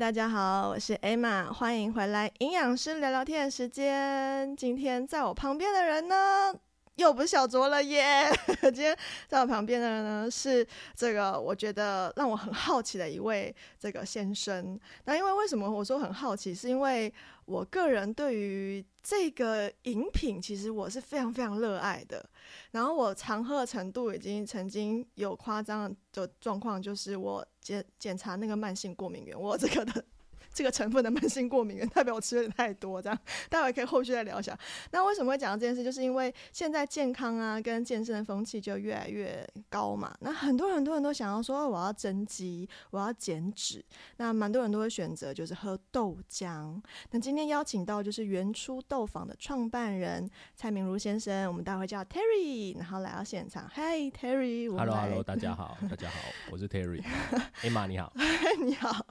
大家好，我是 Emma，欢迎回来营养师聊聊天的时间。今天在我旁边的人呢，又不是小卓了耶。今天在我旁边的人呢，是这个我觉得让我很好奇的一位这个先生。那因为为什么我说很好奇，是因为我个人对于这个饮品，其实我是非常非常热爱的。然后我常喝的程度已经曾经有夸张的状况，就是我检检查那个慢性过敏源，我这个的。这个成分的慢性过敏原代表我吃的太多，这样待会可以后续再聊一下。那为什么会讲到这件事？就是因为现在健康啊跟健身的风气就越来越高嘛。那很多很多人都想要说我要增肌，我要减脂。那蛮多人都会选择就是喝豆浆。那今天邀请到就是原初豆坊的创办人蔡明如先生，我们待会叫 Terry，然后来到现场。Hi Terry，Hello Hello，大家好，大家好，我是 Terry。Emma 你好，你好。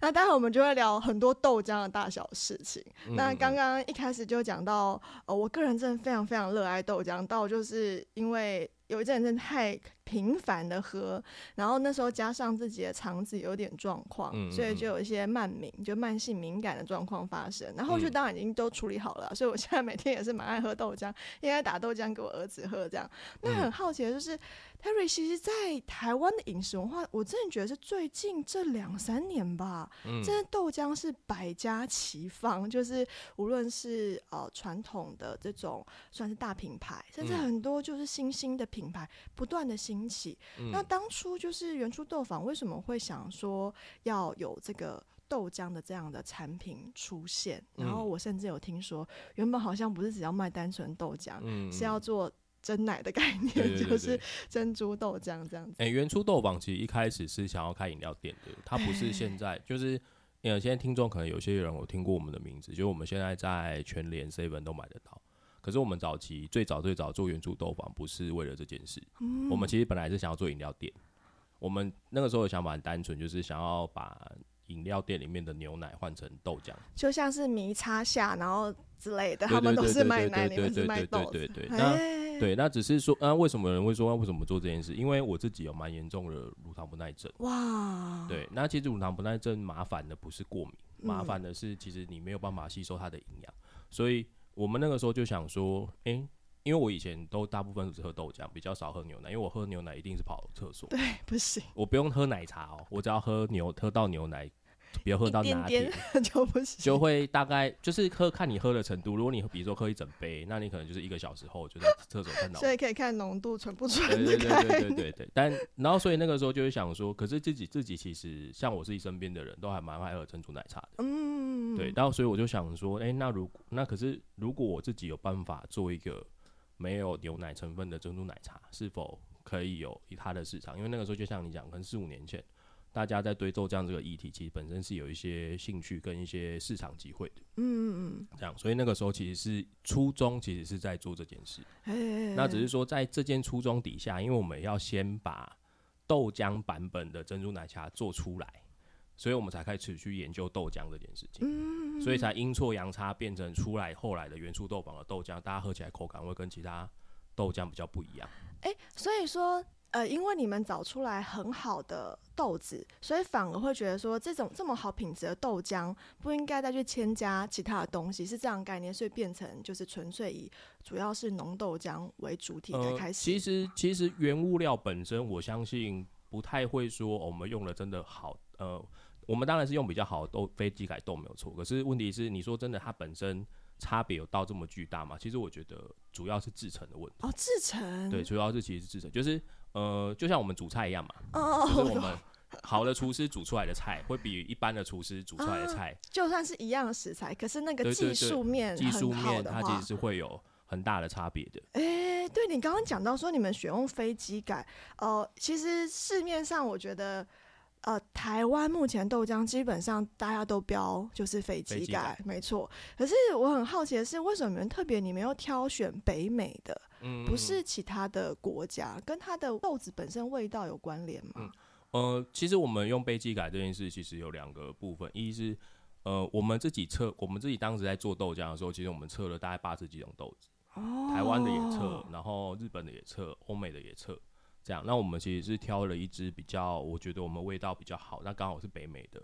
那待会我们就会聊。很多豆浆的大小事情。那刚刚一开始就讲到，呃，我个人真的非常非常热爱豆浆，到就是因为有一阵真的太。频繁的喝，然后那时候加上自己的肠子有点状况，所以就有一些慢敏，就慢性敏感的状况发生。然后就当然已经都处理好了，所以我现在每天也是蛮爱喝豆浆，应该打豆浆给我儿子喝这样。那很好奇的就是 Terry，其实，在台湾的饮食文化，我真的觉得是最近这两三年吧，真的豆浆是百家齐放，就是无论是呃传统的这种算是大品牌，甚至很多就是新兴的品牌不断的兴。起，那当初就是原初豆坊为什么会想说要有这个豆浆的这样的产品出现？然后我甚至有听说，原本好像不是只要卖单纯豆浆，嗯是要做真奶的概念，就是珍珠豆浆这样子。哎，原初豆坊其实一开始是想要开饮料店的，它不是现 在，就是呃，现在听众可能有些人有听过我们的名字，就是我们现在在全联 seven 都买得到。可是我们早期最早最早做原著豆坊不是为了这件事，我们其实本来是想要做饮料店。我们那个时候的想法很单纯，就是想要把饮料店里面的牛奶换成豆浆，就像是迷插下然后之类的，他们都是卖奶，你们是卖豆。对对对，那对那只是说，啊，为什么有人会说为什么做这件事？因为我自己有蛮严重的乳糖不耐症。哇，对，那其实乳糖不耐症麻烦的不是过敏，麻烦的是其实你没有办法吸收它的营养，所以。我们那个时候就想说，哎，因为我以前都大部分只喝豆浆，比较少喝牛奶，因为我喝牛奶一定是跑厕所。对，不行。我不用喝奶茶哦，我只要喝牛喝到牛奶。不要喝到拿铁 就不行，就会大概就是喝看你喝的程度。如果你比如说喝一整杯，那你可能就是一个小时后就在厕所看到。所以可以看浓度纯不纯。对对对对对对对。但然后所以那个时候就会想说，可是自己自己其实像我自己身边的人都还蛮爱喝珍珠奶茶的。嗯。对，然后所以我就想说，哎，那如果那可是如果我自己有办法做一个没有牛奶成分的珍珠奶茶，是否可以有它的市场？因为那个时候就像你讲，可能四五年前。大家在对豆浆这个议题，其实本身是有一些兴趣跟一些市场机会的。嗯嗯嗯，这样，所以那个时候其实是初衷，其实是在做这件事。那只是说，在这件初衷底下，因为我们要先把豆浆版本的珍珠奶茶做出来，所以我们才开始去研究豆浆这件事情。嗯，所以才阴错阳差变成出来后来的元素豆坊的豆浆，大家喝起来口感会跟其他豆浆比较不一样。哎，所以说。呃，因为你们找出来很好的豆子，所以反而会觉得说，这种这么好品质的豆浆不应该再去添加其他的东西，是这样概念，所以变成就是纯粹以主要是浓豆浆为主体的开始。其实其实原物料本身，我相信不太会说我们用了真的好。呃，我们当然是用比较好的豆，非机改豆没有错。可是问题是，你说真的，它本身差别有到这么巨大吗？其实我觉得主要是制成的问题。哦，制成。对，主要是其实是制成，就是。呃，就像我们煮菜一样嘛，就是我们好的厨师煮出来的菜，会比一般的厨师煮出来的菜，就算是一样的食材，可是那个技术面技术面它其实是会有很大的差别的。哎，对你刚刚讲到说你们选用飞机改，呃，其实市面上我觉得。呃，台湾目前豆浆基本上大家都标就是飞机改，没错。可是我很好奇的是，为什么你们特别你们要挑选北美的，不是其他的国家？跟它的豆子本身味道有关联吗？呃，其实我们用杯机改这件事，其实有两个部分。一是呃，我们自己测，我们自己当时在做豆浆的时候，其实我们测了大概八十几种豆子，台湾的也测，然后日本的也测，欧美的也测。这样，那我们其实是挑了一支比较，我觉得我们味道比较好，那刚好是北美的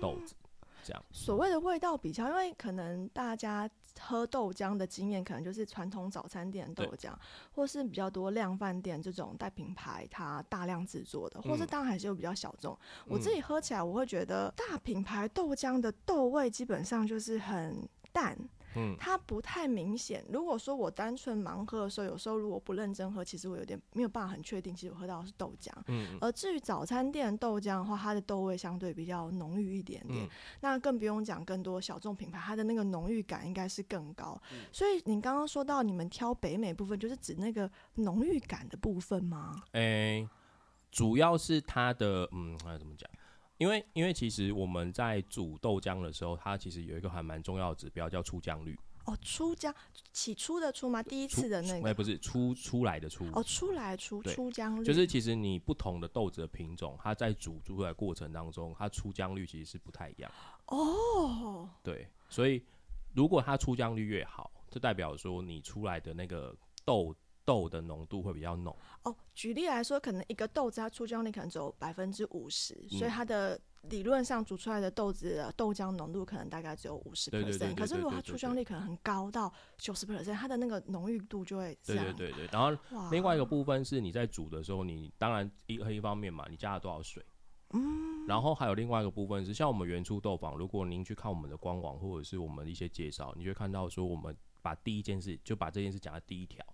豆子。这样。所谓的味道比较，因为可能大家喝豆浆的经验，可能就是传统早餐店豆浆，或是比较多量饭店这种带品牌它大量制作的，或是当然还是有比较小众。我自己喝起来，我会觉得大品牌豆浆的豆味基本上就是很淡。嗯，它不太明显。如果说我单纯盲喝的时候，有时候如果不认真喝，其实我有点没有办法很确定，其实我喝到的是豆浆。嗯，而至于早餐店豆浆的话，它的豆味相对比较浓郁一点点。那更不用讲更多小众品牌，它的那个浓郁感应该是更高。所以你刚刚说到你们挑北美部分，就是指那个浓郁感的部分吗？诶，主要是它的嗯，怎么讲？因为因为其实我们在煮豆浆的时候，它其实有一个还蛮重要的指标叫出浆率。哦，出浆起初的出吗？第一次的那个？哎，不是出出来的出。哦，出来出出浆率。就是其实你不同的豆子的品种，它在煮出来过程当中，它出浆率其实是不太一样。哦。对，所以如果它出浆率越好，就代表说你出来的那个豆。豆的浓度会比较浓哦。举例来说，可能一个豆子它出浆率可能只有百分之五十，所以它的理论上煮出来的豆子的豆浆浓度可能大概只有五十 percent。可是如果它出浆率可能很高到九十 percent，它的那个浓郁度就会对对对对。然后另外一个部分是你在煮的时候，你当然一和一方面嘛，你加了多少水。嗯。然后还有另外一个部分是，像我们原初豆坊，如果您去看我们的官网或者是我们的一些介绍，你会看到说，我们把第一件事就把这件事讲在第一条。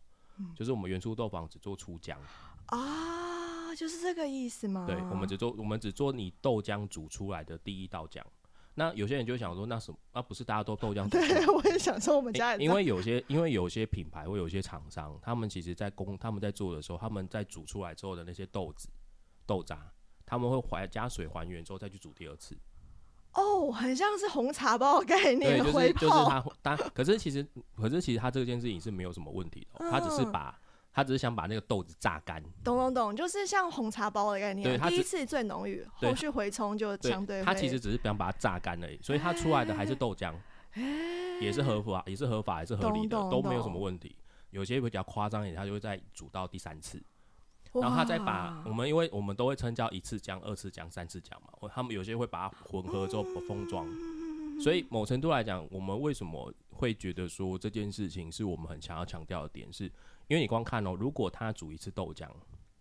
就是我们原初豆坊只做出浆啊，就是这个意思吗？对，我们只做我们只做你豆浆煮出来的第一道浆。那有些人就想说，那什么？那不是大家都豆浆？对，我也想说，我们家因为有些因为有些品牌或有些厂商，他们其实在工他们在做的时候，他们在煮出来之后的那些豆子豆渣，他们会还加水还原之后再去煮第二次。哦，很像是红茶包的概念，对，就是就是他，但可是其实，可是其实他这件事情是没有什么问题的，他只是把，他只是想把那个豆子榨干。懂懂懂，就是像红茶包的概念，对，第一次最浓郁，后续回冲就相对。他其实只是想把它榨干而已，所以它出来的还是豆浆，也是合法，也是合法，也是合理的，都没有什么问题。有些比较夸张一点，他就会再煮到第三次。然后他再把我们，因为我们都会称叫一次浆、二次浆、三次浆嘛。他们有些会把它混合之后封装，所以某程度来讲，我们为什么会觉得说这件事情是我们很想要强调的点，是因为你光看哦，如果他煮一次豆浆，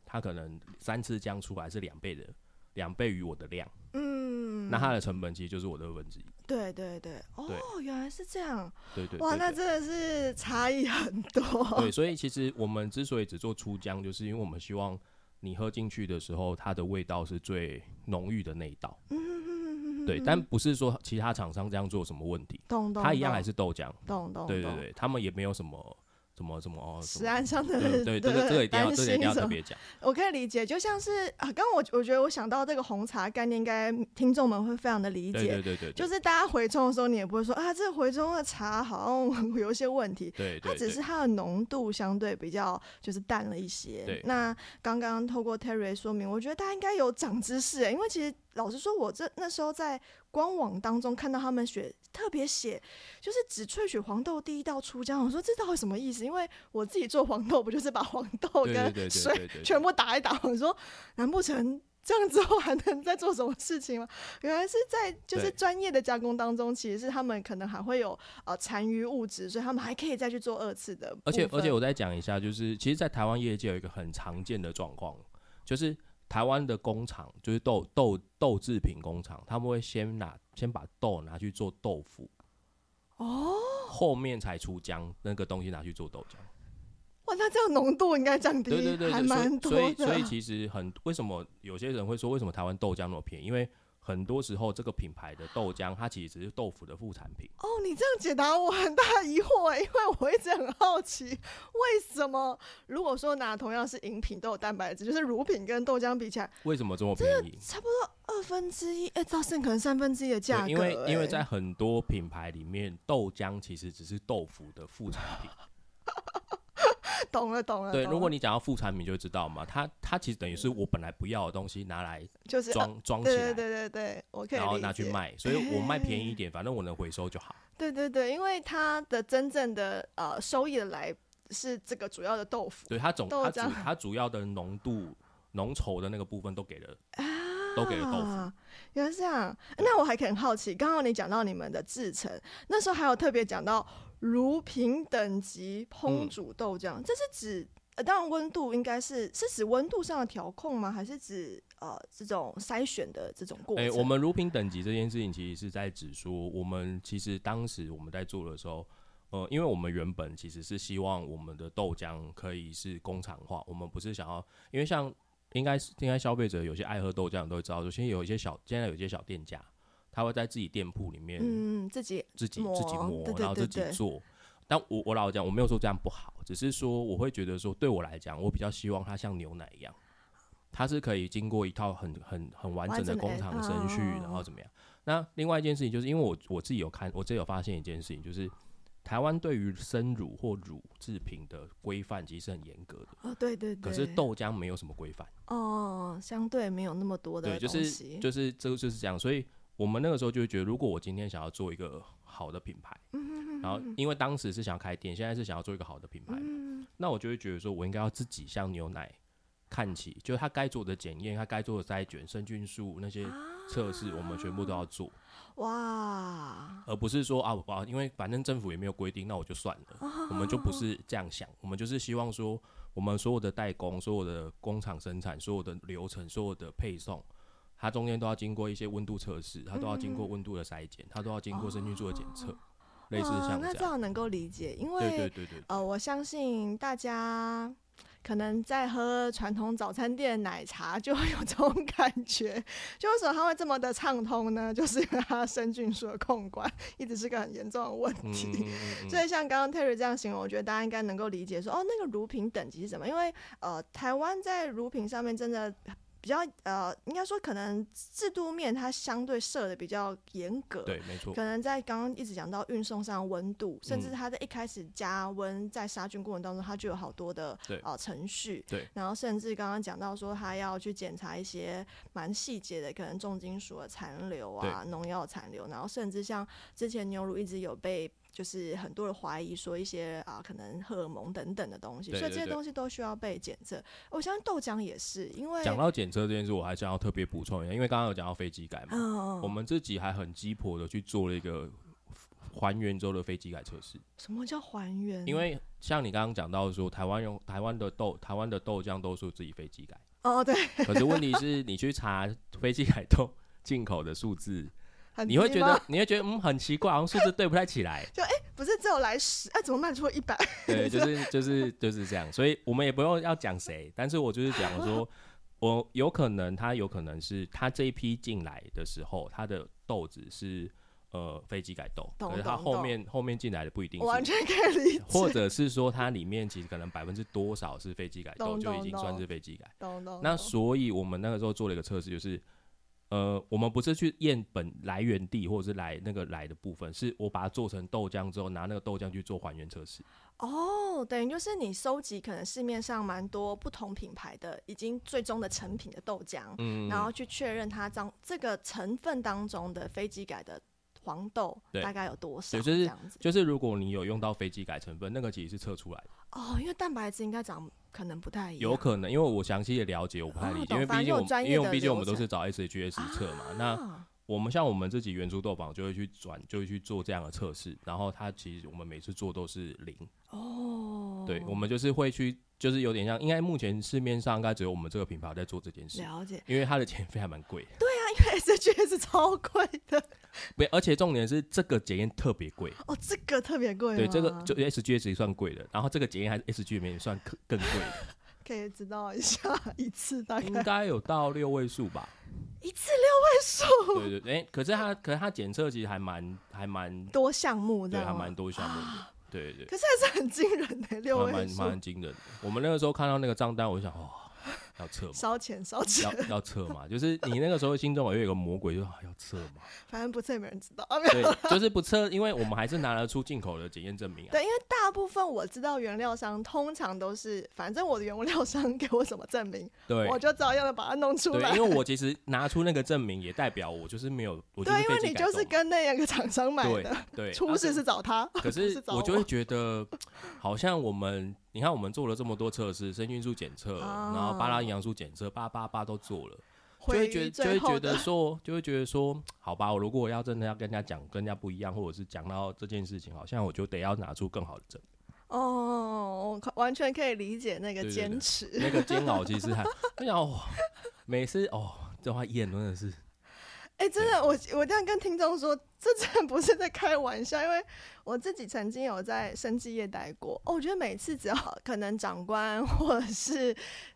他可能三次浆出来是两倍的，两倍于我的量，嗯，那它的成本其实就是我的二分之一。对对对，哦，原来是这样。对对，哇，那真的是差异很多。对，所以其实我们之所以只做出浆，就是因为我们希望你喝进去的时候，它的味道是最浓郁的那一道。嗯嗯嗯嗯。对，但不是说其他厂商这样做什么问题。懂懂。它一样还是豆浆。懂懂。对对对，他们也没有什么。什么怎么哦？食安上的对这个 这个一定要这个一定要特别讲。我可以理解，就像是啊，刚刚我我觉得我想到这个红茶概念，应该听众们会非常的理解。对对对，就是大家回冲的时候，你也不会说啊，这个回冲的茶好像有一些问题。对，它只是它的浓度相对比较就是淡了一些。那刚刚透过 Terry 说明，我觉得大家应该有长知识，因为其实。老实说，我这那时候在官网当中看到他们写特别写，就是只萃取黄豆第一道出浆。我说这到底什么意思？因为我自己做黄豆，不就是把黄豆跟水全部打一打？我说难不成这样之后还能再做什么事情吗？原来是在就是专业的加工当中，其实是他们可能还会有呃残余物质，所以他们还可以再去做二次的。而且而且我再讲一下，就是其实，在台湾业界有一个很常见的状况，就是。台湾的工厂就是豆豆豆制品工厂，他们会先拿先把豆拿去做豆腐，哦，后面才出浆那个东西拿去做豆浆。哇，那这样浓度应该降低，对对对，还蛮多的。所以所以其实很为什么有些人会说为什么台湾豆浆那么便宜？因为很多时候，这个品牌的豆浆，它其实只是豆腐的副产品。哦，你这样解答我很大疑惑哎，因为我一直很好奇，为什么如果说拿同样是饮品都有蛋白质，就是乳品跟豆浆比起来，为什么这么便宜？差不多二分之一，哎，到甚可能三分之一的价格。因为因为在很多品牌里面，豆浆其实只是豆腐的副产品。懂了，懂了。对，如果你讲到副产品，就会知道嘛。它它其实等于是我本来不要的东西拿来就是装装起来，对对对对，我可以然后拿去卖，所以我卖便宜一点，反正我能回收就好。对对对，因为它的真正的呃收益的来是这个主要的豆腐，对它总它主它主要的浓度浓稠的那个部分都给了啊。都给了豆腐。原来是这样，那我还很好奇，刚刚你讲到你们的制成，那时候还有特别讲到乳品等级烹煮豆浆，这是指呃，当然温度应该是是指温度上的调控吗？还是指呃这种筛选的这种过程？哎，我们如平等级这件事情，其实是在指说，我们其实当时我们在做的时候，呃，因为我们原本其实是希望我们的豆浆可以是工厂化，我们不是想要，因为像。应该是应该消费者有些爱喝豆浆都会知道，说现在有一些小现在有一些小店家，他会在自己店铺里面嗯自己自己自己磨，然后自己做。但我我老讲，我没有说这样不好，只是说我会觉得说，对我来讲，我比较希望它像牛奶一样，它是可以经过一套很很很完整的工厂程序，然后怎么样？那另外一件事情就是，因为我我自己有看，我自己有发现一件事情，就是。台湾对于生乳或乳制品的规范其实很严格的哦，对对对。可是豆浆没有什么规范哦，相对没有那么多的对，就是就是这个就是这样。所以我们那个时候就会觉得，如果我今天想要做一个好的品牌，然后因为当时是想要开店，现在是想要做一个好的品牌，那我就会觉得说我应该要自己像牛奶看齐，就是它该做的检验，它该做的筛选、生菌素那些测试，我们全部都要做。哇，而不是说啊我，因为反正政府也没有规定，那我就算了。我们就不是这样想，我们就是希望说，我们所有的代工、所有的工厂生产、所有的流程、所有的配送，它中间都要经过一些温度测试，它都要经过温度的筛检，它都要经过生菌素的检测，类似像这样。那这样能够理解，因为对对对，呃，我相信大家。可能在喝传统早餐店奶茶就会有这种感觉，就为什么它会这么的畅通呢？就是因为它生菌数的控管一直是个很严重的问题。所以像刚刚 Terry 这样形容，我觉得大家应该能够理解说，哦，那个乳品等级是什么？因为呃，台湾在乳品上面真的。比较呃，应该说可能制度面它相对设的比较严格，对，没错。可能在刚刚一直讲到运送上温度，甚至它在一开始加温在杀菌过程当中，它就有好多的呃程序，对。然后甚至刚刚讲到说，它要去检查一些蛮细节的，可能重金属的残留啊，农药残留，然后甚至像之前牛乳一直有被。就是很多人怀疑说一些啊，可能荷尔蒙等等的东西，所以这些东西都需要被检测。我相信豆浆也是，因为讲到检测这件事，我还想要特别补充一下，因为刚刚有讲到飞机改嘛，我们自己还很鸡婆的去做了一个还原之后的飞机改测试。什么叫还原？因为像你刚刚讲到说，台湾用台湾的豆，台湾的豆浆都是自己飞机改。哦，对。可是问题是你去查飞机改豆 进口的数字。你会觉得，你会觉得，嗯，很奇怪，好像数字对不太起来。就哎，不是只有来十，哎，怎么卖出一百？对，就是就是就是这样。所以我们也不用要讲谁，但是我就是讲说，我有可能他有可能是他这一批进来的时候，他的豆子是呃飞机改豆，可是他后面后面进来的不一定。完全可以理解。或者是说，它里面其实可能百分之多少是飞机改豆，就已经算是飞机改。那所以我们那个时候做了一个测试，就是。呃，我们不是去验本来源地或者是来那个来的部分，是我把它做成豆浆之后，拿那个豆浆去做还原测试。哦，等于就是你收集可能市面上蛮多不同品牌的已经最终的成品的豆浆，嗯，然后去确认它当这个成分当中的飞机改的黄豆大概有多少？就是就是如果你有用到飞机改成分，那个其实是测出来的。哦，因为蛋白质应该长。可能不太一样，有可能，因为我详细的了解，我不太理解，因为毕竟我们因为毕竟我们都是找 SHS 测嘛。那我们像我们自己原初豆坊就会去转，就会去做这样的测试。然后它其实我们每次做都是零哦，对，我们就是会去，就是有点像，应该目前市面上应该只有我们这个品牌在做这件事。了解，因为它的钱 费还蛮贵。对啊，因为 SGS 超贵的。不，而且重点是这个检验特别贵哦，这个特别贵。对，这个就 S G S 也算贵的，然后这个检验还是 S G 里面算更更贵的。可以知道一下一次大概应该有到六位数吧？一次六位数？对对对，哎，可是它可是它检测其实还蛮还蛮多项目的，对，还蛮多项目的，对对。可是还是很惊人的六位数，蛮蛮惊人的。我们那个时候看到那个账单，我就想哦。要撤吗？烧钱烧钱，要要测嘛？就是你那个时候心中有一个魔鬼，就说要撤嘛。反正不撤也没人知道。对，就是不撤，因为我们还是拿得出进口的检验证明啊。对，因为大部分我知道原料商通常都是，反正我的原料商给我什么证明，对，我就照样的把它弄出来。因为我其实拿出那个证明，也代表我就是没有。对，因为你就是跟那样个厂商买的，对，出事是找他。可是 我就会觉得，好像我们。你看，我们做了这么多测试，生菌素检测，然后巴拉营养素检测，八八八都做了。就会觉就会觉得说，就会觉得说，好吧，我如果我要真的要跟人家讲，跟人家不一样，或者是讲到这件事情，好像我就得要拿出更好的证。哦，我完全可以理解那个坚持，那个煎熬，其实还，哎呀，每次哦，这话演真的是，哎，真的，我我这样跟听众说，这真的不是在开玩笑，因为。我自己曾经有在生技业待过，哦，我觉得每次只要可能长官或者是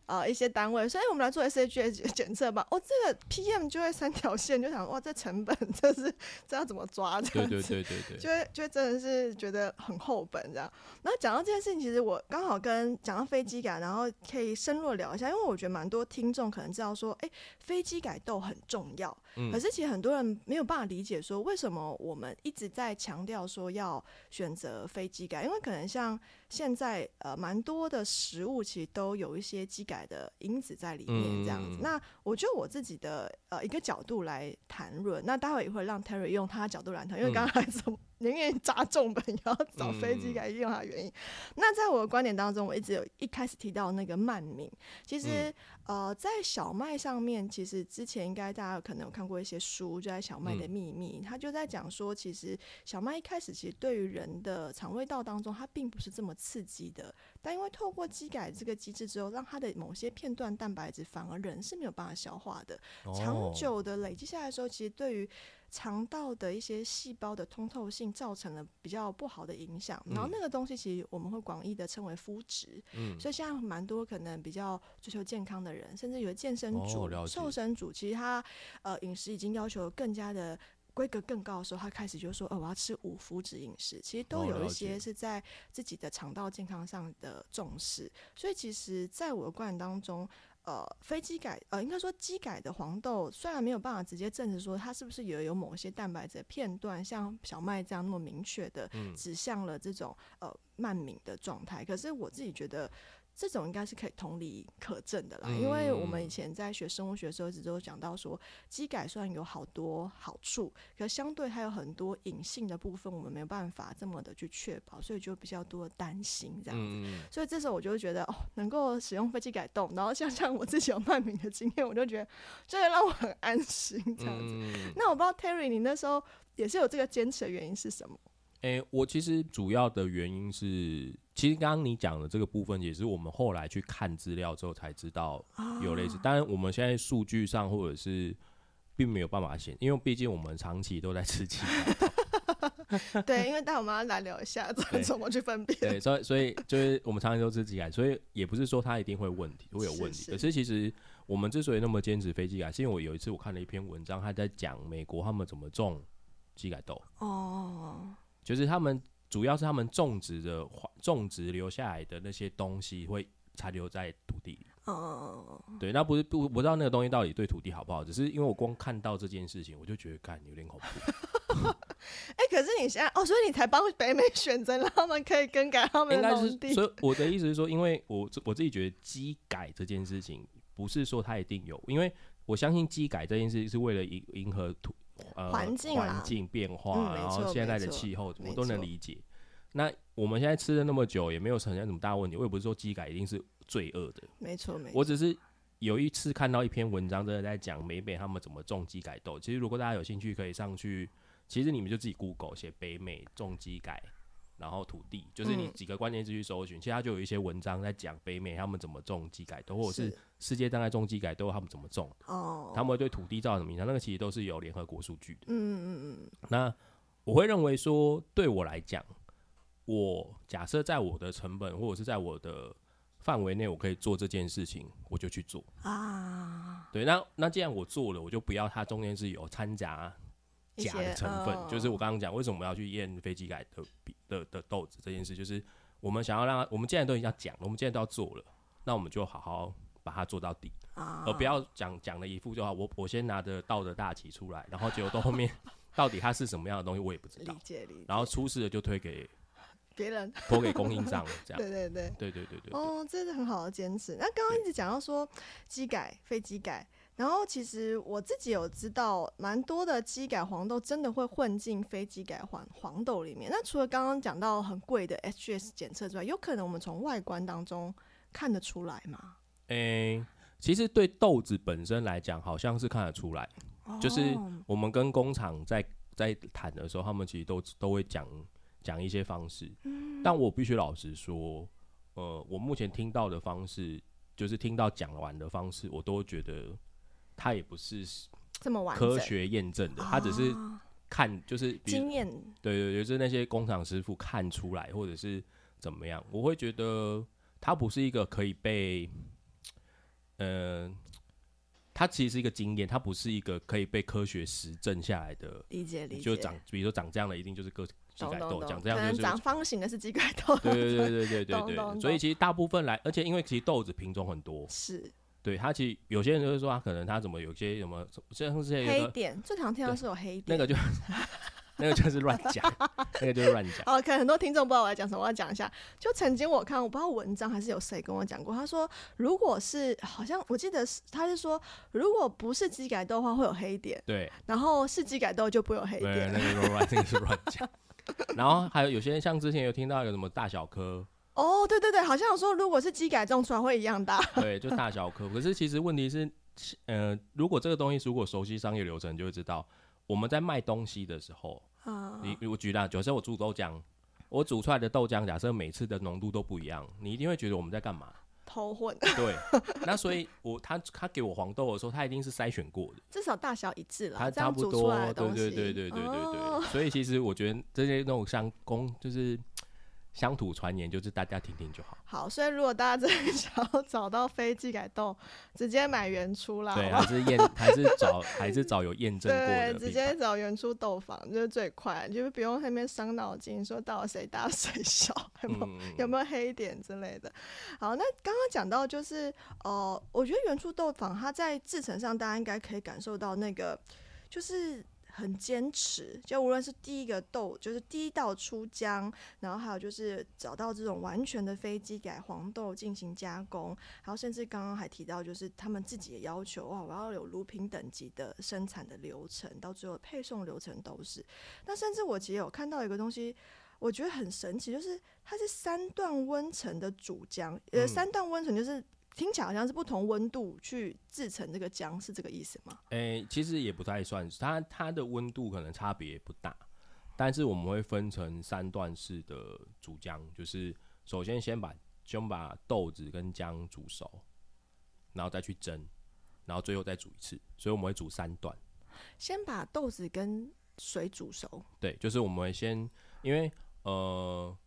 呃一些单位，所以我们来做 S H G 检测吧，哦，这个 P M 就会三条线，就想哇，这成本这是这要怎么抓？这样子，对对对对对，就会就会真的是觉得很厚本这样。然后讲到这件事情，其实我刚好跟讲到飞机改，然后可以深入聊一下，因为我觉得蛮多听众可能知道说，哎，飞机改斗很重要，嗯，可是其实很多人没有办法理解说，为什么我们一直在强调说要。选择飞机改，因为可能像现在呃，蛮多的食物其实都有一些机改的因子在里面，这样子。那我就我自己的呃一个角度来谈论，那待会也会让 Terry 用他的角度来谈，因为刚刚还从。宁愿砸重本也要找飞机改用他的原因。那在我的观点当中，我一直有一开始提到那个慢名，其实呃，在小麦上面，其实之前应该大家可能有看过一些书，就在小麦的秘密，他就在讲说，其实小麦一开始其实对于人的肠胃道当中，它并不是这么刺激的。但因为透过肌改这个机制之后，让它的某些片段蛋白质反而人是没有办法消化的，长久的累积下来的时候，其实对于肠道的一些细胞的通透性造成了比较不好的影响，然后那个东西其实我们会广义的称为肤质，嗯，所以现在蛮多可能比较追求健康的人，甚至有健身组、瘦身主，其实他呃饮食已经要求更加的规格更高的时候，他开始就说，哦，我要吃无麸质饮食，其实都有一些是在自己的肠道健康上的重视，所以其实在我的观点当中。呃，非机改呃，应该说机改的黄豆虽然没有办法直接证实说它是不是也有某些蛋白质片段像小麦这样那么明确的指向了这种呃慢敏的状态，可是我自己觉得。这种应该是可以同理可证的啦，因为我们以前在学生物学的时候，一直都讲到说，机改虽然有好多好处，可相对还有很多隐性的部分，我们没有办法这么的去确保，所以就比较多的担心这样子。所以这时候我就会觉得，哦，能够使用飞机改动，然后像像我自己有慢敏的经验，我就觉得这个让我很安心这样子。那我不知道 Terry，你那时候也是有这个坚持的原因是什么？诶，我其实主要的原因是，其实刚刚你讲的这个部分，也是我们后来去看资料之后才知道有类似。当然，我们现在数据上或者是并没有办法显，因为毕竟我们长期都在吃鸡。对，因为待会我们要来聊一下怎么去分辨。对，所以所以就是我们常常都吃鸡改，所以也不是说它一定会问题会有问题。可是其实我们之所以那么坚持飞机改，是因为我有一次我看了一篇文章，他在讲美国他们怎么种鸡改豆。哦。就是他们主要是他们种植的种植留下来的那些东西会残留在土地里。哦，对，那不是不不知道那个东西到底对土地好不好，只是因为我光看到这件事情，我就觉得看有点恐怖。哎，可是你现在哦，所以你才帮北美选择，让他们可以更改他们的农地。所以我的意思是说，因为我我自己觉得机改这件事情不是说它一定有，因为我相信机改这件事是为了迎迎合土。呃，环境环境变化，然后现在的气候，我都能理解。那我们现在吃了那么久，也没有呈现什么大问题。我也不是说机改一定是罪恶的，没错，没错。我只是有一次看到一篇文章，真的在讲北美他们怎么种机改豆。其实如果大家有兴趣，可以上去，其实你们就自己 Google 写北美种机改。然后土地就是你几个关键字去搜寻，其他就有一些文章在讲北美他们怎么种机改豆，或者是世界大概种机改豆他们怎么种，哦，他们会对土地造成什么影响？那个其实都是有联合国数据的。嗯嗯嗯。那我会认为说，对我来讲，我假设在我的成本或者是在我的范围内，我可以做这件事情，我就去做啊。对，那那既然我做了，我就不要它中间是有掺杂。假的成分，就是我刚刚讲为什么我们要去验飞机改的的的豆子这件事，就是我们想要让我们既然都已经要讲了，我们既然都要做了，那我们就好好把它做到底，而不要讲讲了一副就好。我我先拿着道德大旗出来，然后结果到后面 到底它是什么样的东西，我也不知道。理解理解。然后出事了就推给 别人，托给供应商，这样。对对对对对对对。哦，这是很好的坚持。那刚刚一直讲到说机改、飞机改。然后其实我自己有知道，蛮多的机改黄豆真的会混进非机改黄黄豆里面。那除了刚刚讲到很贵的 HGS 检测之外，有可能我们从外观当中看得出来吗？诶，其实对豆子本身来讲，好像是看得出来，就是我们跟工厂在在谈的时候，他们其实都都会讲讲一些方式。嗯，但我必须老实说，呃，我目前听到的方式，就是听到讲完的方式，我都觉得它也不是这么科学验证的，它只是看就是经验，对对，就是那些工厂师傅看出来，或者是怎么样，我会觉得它不是一个可以被。嗯，它其实是一个经验，它不是一个可以被科学实证下来的。理解理解。就长，比如说长这样的，一定就是个鸡改豆；长这样就是长方形的是鸡块豆。对对对对对 对对。所以其实大部分来，而且因为其实豆子品种很多，是。对他其实有些人就会说，他可能他怎么有些什么，像这些黑点，最常听到是有黑点，那个就。那个就是乱讲，那个就是乱讲。哦，可能很多听众不知道我在讲什么，我要讲一下。就曾经我看，我不知道文章还是有谁跟我讲过，他说，如果是好像我记得是，他是说，如果不是机改豆的话，会有黑点。对。然后是机改豆就不会有黑点。那个乱，那个是乱讲。然后还有有些人像之前有听到有什么大小颗。哦，对对对，好像有说如果是机改种出来会一样大。对，就大小颗。可是其实问题是，呃，如果这个东西如果熟悉商业流程，就会知道我们在卖东西的时候。啊你我举例，假设我煮豆浆，我煮出来的豆浆，假设每次的浓度都不一样，你一定会觉得我们在干嘛？偷混。对，那所以，我他他给我黄豆的时候，他一定是筛选过的，至少大小一致了。他差不多，对对对对对对对。所以其实我觉得这些那种像工就是。乡土传言就是大家听听就好。好，所以如果大家真的 想要找到非机改豆，直接买原初啦。对，还是验，还是找，还是找有验证过的。对，直接找原初豆房就是最快，就是不用那边伤脑筋，说到底谁大谁小，有没有有没有黑点之类的。好，那刚刚讲到就是，呃，我觉得原初豆房它在制成上，大家应该可以感受到那个就是。很坚持，就无论是第一个豆，就是第一道出浆，然后还有就是找到这种完全的飞机改黄豆进行加工，然后甚至刚刚还提到，就是他们自己的要求，哇，我要有乳品等级的生产的流程，到最后配送流程都是。那甚至我其实有看到一个东西，我觉得很神奇，就是它是三段温层的主浆，呃，三段温层就是。听起来好像是不同温度去制成这个浆，是这个意思吗？诶，其实也不太算，它它的温度可能差别不大，但是我们会分成三段式的煮浆，就是首先先把先把豆子跟姜煮熟，然后再去蒸，然后最后再煮一次，所以我们会煮三段。先把豆子跟水煮熟。对，就是我们会先，因为呃。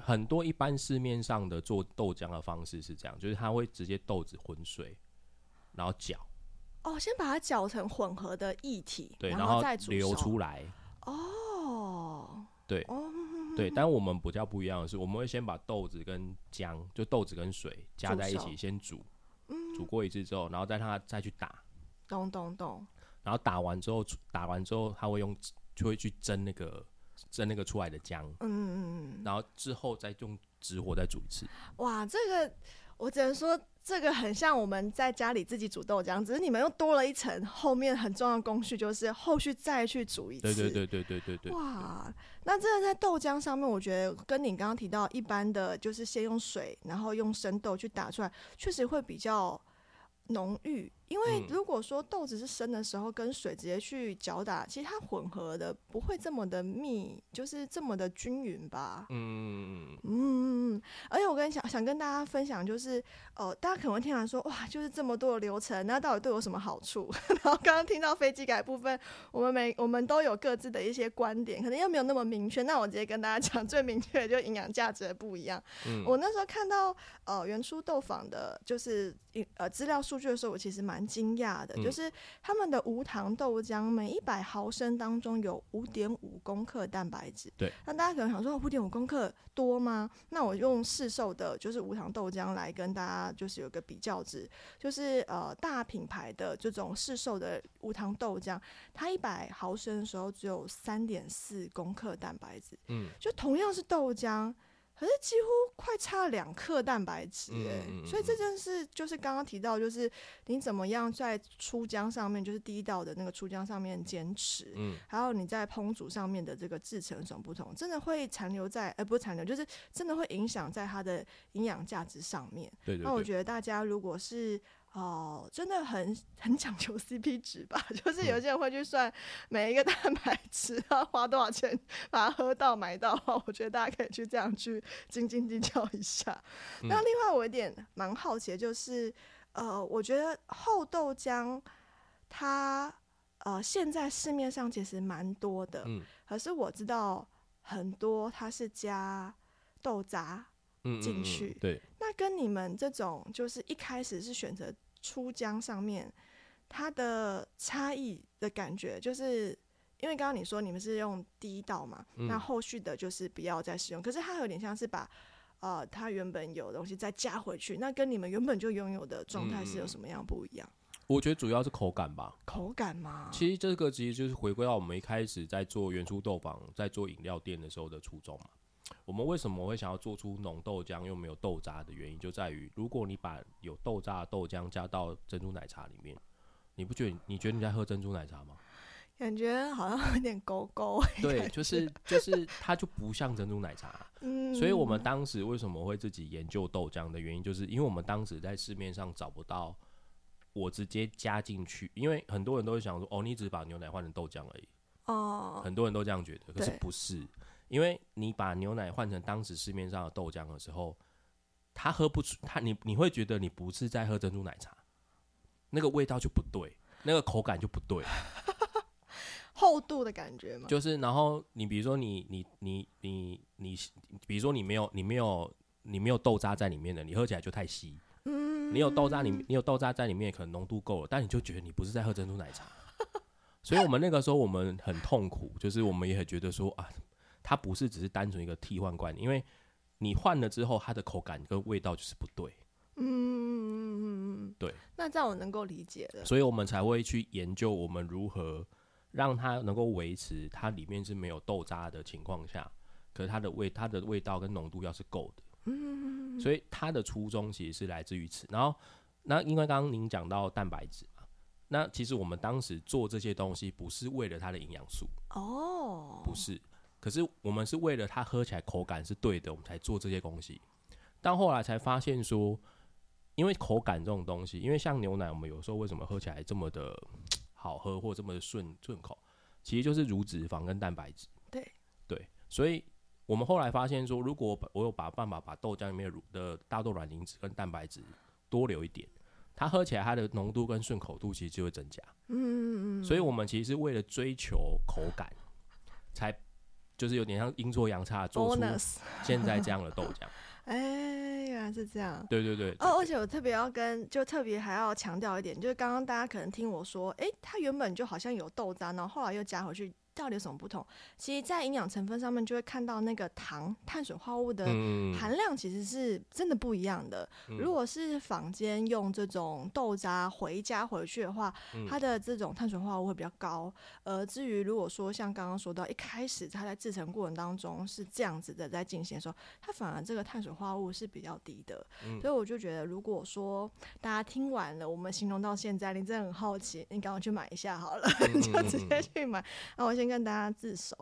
很多一般市面上的做豆浆的方式是这样，就是它会直接豆子混水，然后搅。哦，先把它搅成混合的液体，对，然后再煮流出来。哦，对，哦，对，但我们比较不一样的是，我们会先把豆子跟浆，就豆子跟水加在一起先煮，煮过一次之后，然后再它再去打。咚咚咚。然后打完之后，打完之后，它会用就会去蒸那个。蒸那个出来的姜，嗯嗯嗯，然后之后再用直火再煮一次。哇，这个我只能说，这个很像我们在家里自己煮豆浆，只是你们又多了一层后面很重要的工序，就是后续再去煮一次。对对对对对对对。哇，那这个在豆浆上面，我觉得跟你刚刚提到一般的就是先用水，然后用生豆去打出来，确实会比较浓郁。因为如果说豆子是生的时候跟水直接去搅打，其实它混合的不会这么的密，就是这么的均匀吧。嗯嗯嗯嗯。而且我跟想想跟大家分享，就是呃，大家可能听完说哇，就是这么多的流程，那到底对我什么好处？然后刚刚听到飞机改部分，我们每我们都有各自的一些观点，可能又没有那么明确。那我直接跟大家讲，最明确的就营养价值的不一样。嗯。我那时候看到呃原初豆坊的，就是呃资料数据的时候，我其实蛮。蛮惊讶的，就是他们的无糖豆浆每一百毫升当中有五点五公克蛋白质。对，那大家可能想说五点五公克多吗？那我用市售的就是无糖豆浆来跟大家就是有个比较值，就是呃大品牌的这种市售的无糖豆浆，它一百毫升的时候只有三点四公克蛋白质。嗯，就同样是豆浆。可是几乎快差两克蛋白质哎，所以这件事就是刚刚提到，就是你怎么样在出浆上面，就是第一道的那个出浆上面坚持，嗯，还有你在烹煮上面的这个制成有什么不同，真的会残留在，呃，不是残留，就是真的会影响在它的营养价值上面。对对。那我觉得大家如果是哦，真的很 很讲究 CP 值吧？就是有些人会去算每一个蛋白质要花多少钱把它喝到买到的话，我觉得大家可以去这样去斤斤计较一下。那另外我有点蛮好奇的就是，呃，我觉得厚豆浆它呃现在市面上其实蛮多的，嗯，可是我知道很多它是加豆渣。进去，对，那跟你们这种就是一开始是选择出浆上面，它的差异的感觉，就是因为刚刚你说你们是用第一道嘛，那后续的就是不要再使用，可是它有点像是把呃它原本有的东西再加回去，那跟你们原本就拥有的状态是有什么样不一样？我觉得主要是口感吧，口感嘛，其实这个其实就是回归到我们一开始在做原初豆坊，在做饮料店的时候的初衷嘛。我们为什么会想要做出浓豆浆又没有豆渣的原因，就在于如果你把有豆渣的豆浆加到珍珠奶茶里面，你不觉得你觉得你在喝珍珠奶茶吗？感觉好像有点勾勾。对，就是就是它就不像珍珠奶茶。嗯。所以我们当时为什么会自己研究豆浆的原因，就是因为我们当时在市面上找不到我直接加进去，因为很多人都会想说，哦，你只是把牛奶换成豆浆而已。哦。很多人都这样觉得，可是不是。因为你把牛奶换成当时市面上的豆浆的时候，它喝不出，它你你会觉得你不是在喝珍珠奶茶，那个味道就不对，那个口感就不对，厚度的感觉嘛。就是，然后你比如说你你你你你，比如说你没有你没有你没有豆渣在里面的，你喝起来就太稀。嗯。你有豆渣，你你有豆渣在里面，可能浓度够了，但你就觉得你不是在喝珍珠奶茶。所以我们那个时候我们很痛苦，就是我们也很觉得说啊。它不是只是单纯一个替换罐，因为你换了之后，它的口感跟味道就是不对。嗯，对。那这样我能够理解了。所以我们才会去研究我们如何让它能够维持它里面是没有豆渣的情况下，可是它的味它的味道跟浓度要是够的。嗯。所以它的初衷其实是来自于此。然后，那因为刚刚您讲到蛋白质嘛，那其实我们当时做这些东西不是为了它的营养素哦，不是。可是我们是为了它喝起来口感是对的，我们才做这些东西。但后来才发现说，因为口感这种东西，因为像牛奶，我们有时候为什么喝起来这么的好喝或这么的顺顺口，其实就是乳脂肪跟蛋白质。对对，所以我们后来发现说，如果我有把办法把豆浆里面乳的大豆卵磷脂跟蛋白质多留一点，它喝起来它的浓度跟顺口度其实就会增加。嗯嗯嗯。所以我们其实是为了追求口感才。就是有点像阴错阳差做出现在这样的豆浆。哎，原来是这样。对对对。哦，而且我特别要跟，就特别还要强调一点，就是刚刚大家可能听我说，哎，它原本就好像有豆渣，然后后来又加回去。到底有什么不同？其实，在营养成分上面就会看到那个糖、碳水化合物的含量，其实是真的不一样的。如果是坊间用这种豆渣回家回去的话，它的这种碳水化合物会比较高。呃，至于如果说像刚刚说到一开始它在制成过程当中是这样子的在进行的时候，它反而这个碳水化合物是比较低的。所以我就觉得，如果说大家听完了我们形容到现在，你真的很好奇，你赶快去买一下好了，就直接去买。那我先。跟大家自首，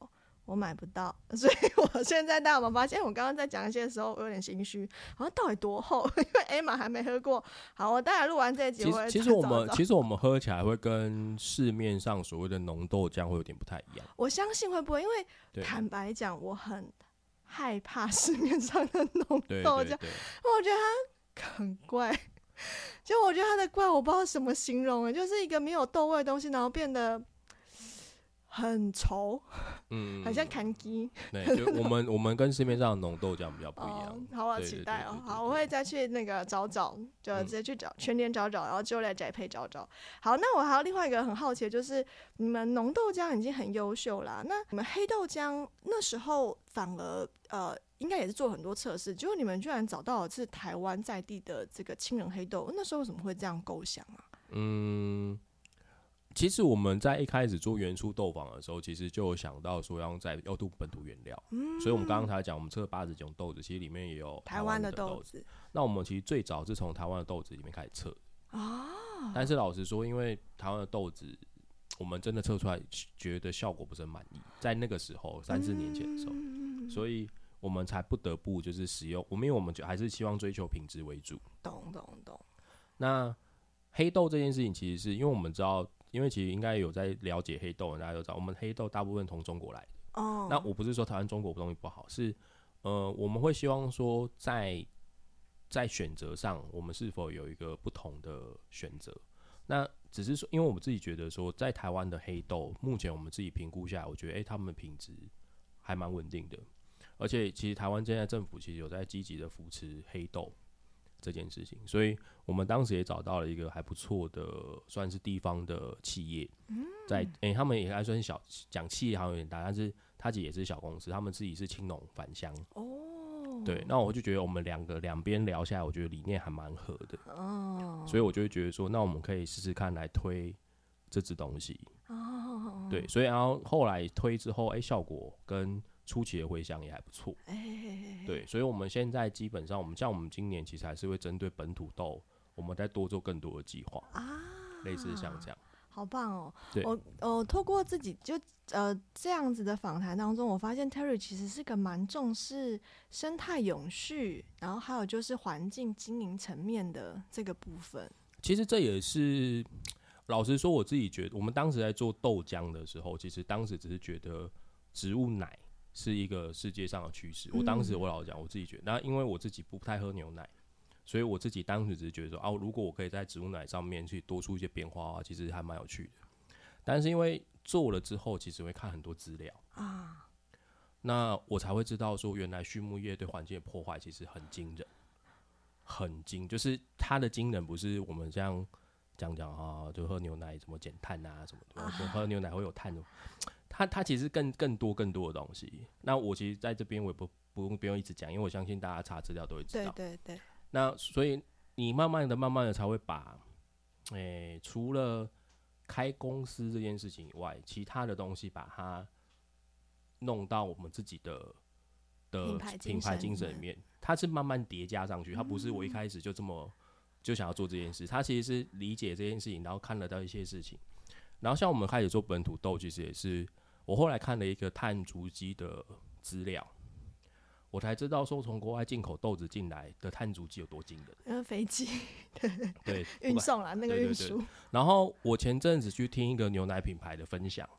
我买不到，所以我现在大家有没有发现，我刚刚在讲一些的时候，我有点心虚，好像到底多厚？因为艾玛还没喝过。好，我待会录完这一集，其其实我们其实我们喝起来会跟市面上所谓的浓豆浆会有点不太一样。我相信会不会？因为坦白讲，我很害怕市面上的浓豆浆，我觉得它很怪。就我觉得它的怪，我不知道怎么形容啊，就是一个没有豆味的东西，然后变得。很稠，嗯，很像砍鸡。对，就我们我们跟市面上的浓豆浆比较不一样。好，我期待哦。好，我会再去那个找找，就直接去找全年找找，然后就来宅配找找。好，那我还有另外一个很好奇，就是你们浓豆浆已经很优秀啦，那你们黑豆浆那时候反而呃，应该也是做很多测试，结果你们居然找到了是台湾在地的这个青人黑豆，那时候为什么会这样构想啊？嗯。其实我们在一开始做原初豆坊的时候，其实就有想到说要在要度本土原料，所以我们刚刚才讲，我们这个八十种豆子，其实里面也有台湾的豆子。那我们其实最早是从台湾的豆子里面开始测啊，但是老实说，因为台湾的豆子，我们真的测出来觉得效果不是很满意，在那个时候三四年前的时候，所以我们才不得不就是使用我们，因为我们就还是希望追求品质为主。懂懂懂。那黑豆这件事情，其实是因为我们知道，因为其实应该有在了解黑豆，大家都知道，我们黑豆大部分从中国来的。哦。那我不是说台湾中国东西不好，是呃，我们会希望说，在在选择上，我们是否有一个不同的选择？那只是说，因为我们自己觉得说，在台湾的黑豆，目前我们自己评估下来，我觉得，哎，他们的品质还蛮稳定的。而且，其实台湾现在政府其实有在积极的扶持黑豆这件事情，所以我们当时也找到了一个还不错的，算是地方的企业，在诶，他们也还算小，讲企业好像有点大，但是他其实也是小公司，他们自己是青农返乡。哦，对，那我就觉得我们两个两边聊下来，我觉得理念还蛮合的哦，所以我就会觉得说，那我们可以试试看来推这支东西。哦，对，所以然后后来推之后，哎，效果跟。初期的回响也还不错，对，所以我们现在基本上，我们像我们今年其实还是会针对本土豆，我们再多做更多的计划啊，类似像这样，好棒哦！我我透过自己就呃这样子的访谈当中，我发现 Terry 其实是个蛮重视生态永续，然后还有就是环境经营层面的这个部分。其实这也是老实说，我自己觉得，我们当时在做豆浆的时候，其实当时只是觉得植物奶。是一个世界上的趋势。我当时我老讲，我自己觉得，那因为我自己不太喝牛奶，所以我自己当时只是觉得说，哦，如果我可以在植物奶上面去多出一些变化的话，其实还蛮有趣的。但是因为做了之后，其实会看很多资料啊，那我才会知道说，原来畜牧业对环境的破坏其实很惊人，很惊，就是它的惊人不是我们这样讲讲啊，就喝牛奶怎么减碳啊什么的，喝牛奶会有碳的。它它其实更更多更多的东西。那我其实在这边我也不不用不用一直讲，因为我相信大家查资料都会知道。对对对。那所以你慢慢的、慢慢的才会把，诶，除了开公司这件事情以外，其他的东西把它弄到我们自己的的品牌精神里面。它是慢慢叠加上去，它不是我一开始就这么就想要做这件事。它其实是理解这件事情，然后看得到一些事情。然后像我们开始做本土豆，其实也是。我后来看了一个碳足迹的资料，我才知道说从国外进口豆子进来的碳足迹有多惊人。那飞机 对对运送啦，那个运输。然后我前阵子去听一个牛奶品牌的分享，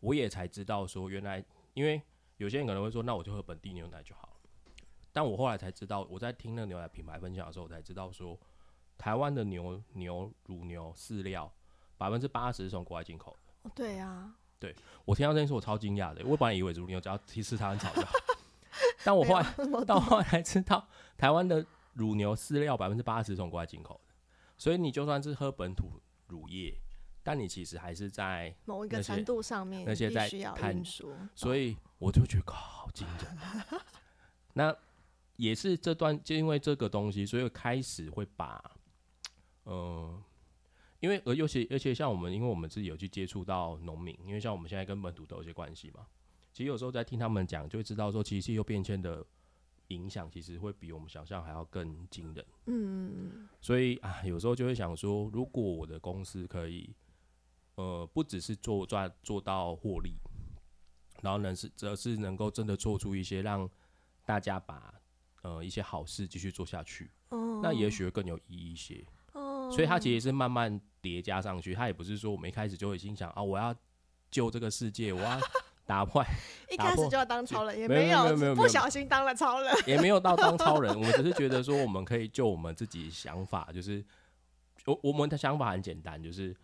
我也才知道说原来，因为有些人可能会说，那我就喝本地牛奶就好了。但我后来才知道，我在听那牛奶品牌分享的时候，我才知道说，台湾的牛牛乳牛饲料百分之八十是从国外进口的。哦，对呀。对我听到这件事，我超惊讶的。我本来以为乳牛只要提示它很吵就好，但我后来到后来才知道，台湾的乳牛饲料百分之八十从国外进口的，所以你就算是喝本土乳液，但你其实还是在某一个程度上面那些在运输，所以我就觉得好惊人。那也是这段，就因为这个东西，所以开始会把，嗯。因为而尤其而且像我们，因为我们自己有去接触到农民，因为像我们现在跟本土都有些关系嘛。其实有时候在听他们讲，就会知道说，其实气候变迁的影响，其实会比我们想象还要更惊人。嗯，所以啊，有时候就会想说，如果我的公司可以，呃，不只是做赚做到获利，然后呢是则是能够真的做出一些让大家把呃一些好事继续做下去，那也许会更有意义一些。所以它其实是慢慢叠加上去，它也不是说我们一开始就会心想啊，我要救这个世界，我要打 坏，一开始就要当超人，也没有没有不小心当了超人，也没有到当超人，我们只是觉得说我们可以救我们自己想法，就是我我们的想法很简单，就是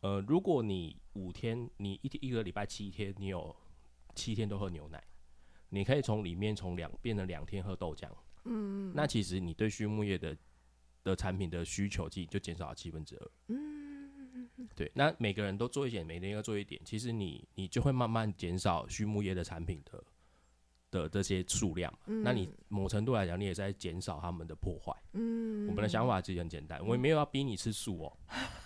呃，如果你五天，你一天一个礼拜七天，你有七天都喝牛奶，你可以从里面从两变成两天喝豆浆，嗯，那其实你对畜牧业的。的产品的需求其实就减少了七分之二。嗯，对，那每个人都做一点，每天要做一点，其实你你就会慢慢减少畜牧业的产品的的这些数量。那你某程度来讲，你也在减少他们的破坏。嗯，我们的想法其实很简单，我也没有要逼你吃素哦。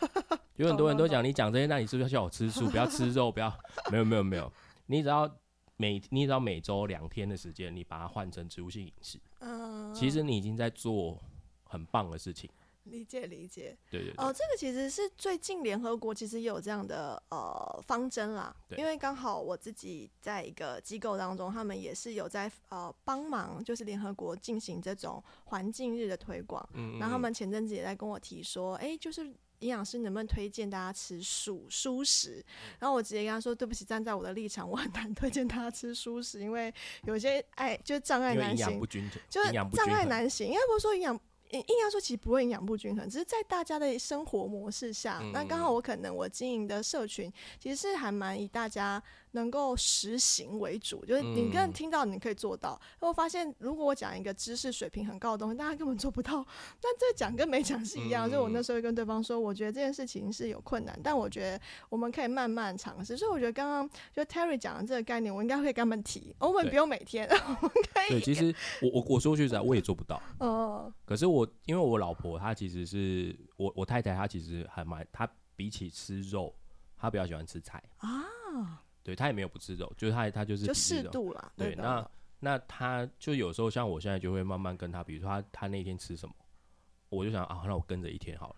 有很多人都讲你讲这些，那你是不是要叫我吃素？不要吃肉，不要 没有没有没有，你只要每你只要每周两天的时间，你把它换成植物性饮食。嗯，其实你已经在做。很棒的事情，理解理解，对对哦，这个其实是最近联合国其实也有这样的呃方针啦，因为刚好我自己在一个机构当中，他们也是有在呃帮忙，就是联合国进行这种环境日的推广，嗯，然后他们前阵子也在跟我提说，哎，就是营养师能不能推荐大家吃素蔬食？然后我直接跟他说，对不起，站在我的立场，我很难推荐大家吃蔬食，因为有些爱就是障碍难行，就是障碍难行，应该不是说营养。硬要说，其实不会营养不均衡，只是在大家的生活模式下，那刚好我可能我经营的社群其实是还蛮以大家。能够实行为主，就是你跟人听到你可以做到。我发现，如果我讲一个知识水平很高的东西，大家根本做不到。那这讲跟没讲是一样。就我那时候跟对方说，我觉得这件事情是有困难，但我觉得我们可以慢慢尝试。所以我觉得刚刚就 Terry 讲的这个概念，我应该会跟他们提。我们不用每天，我们可以。对，其实我我我说句实在，我也做不到。哦。可是我因为我老婆她其实是我我太太，她其实还蛮她比起吃肉，她比较喜欢吃菜啊。对他也没有不吃肉，就是他他就是就适度了。对，那那他就有时候像我现在就会慢慢跟他，比如说他他那天吃什么，我就想啊，那我跟着一天好了。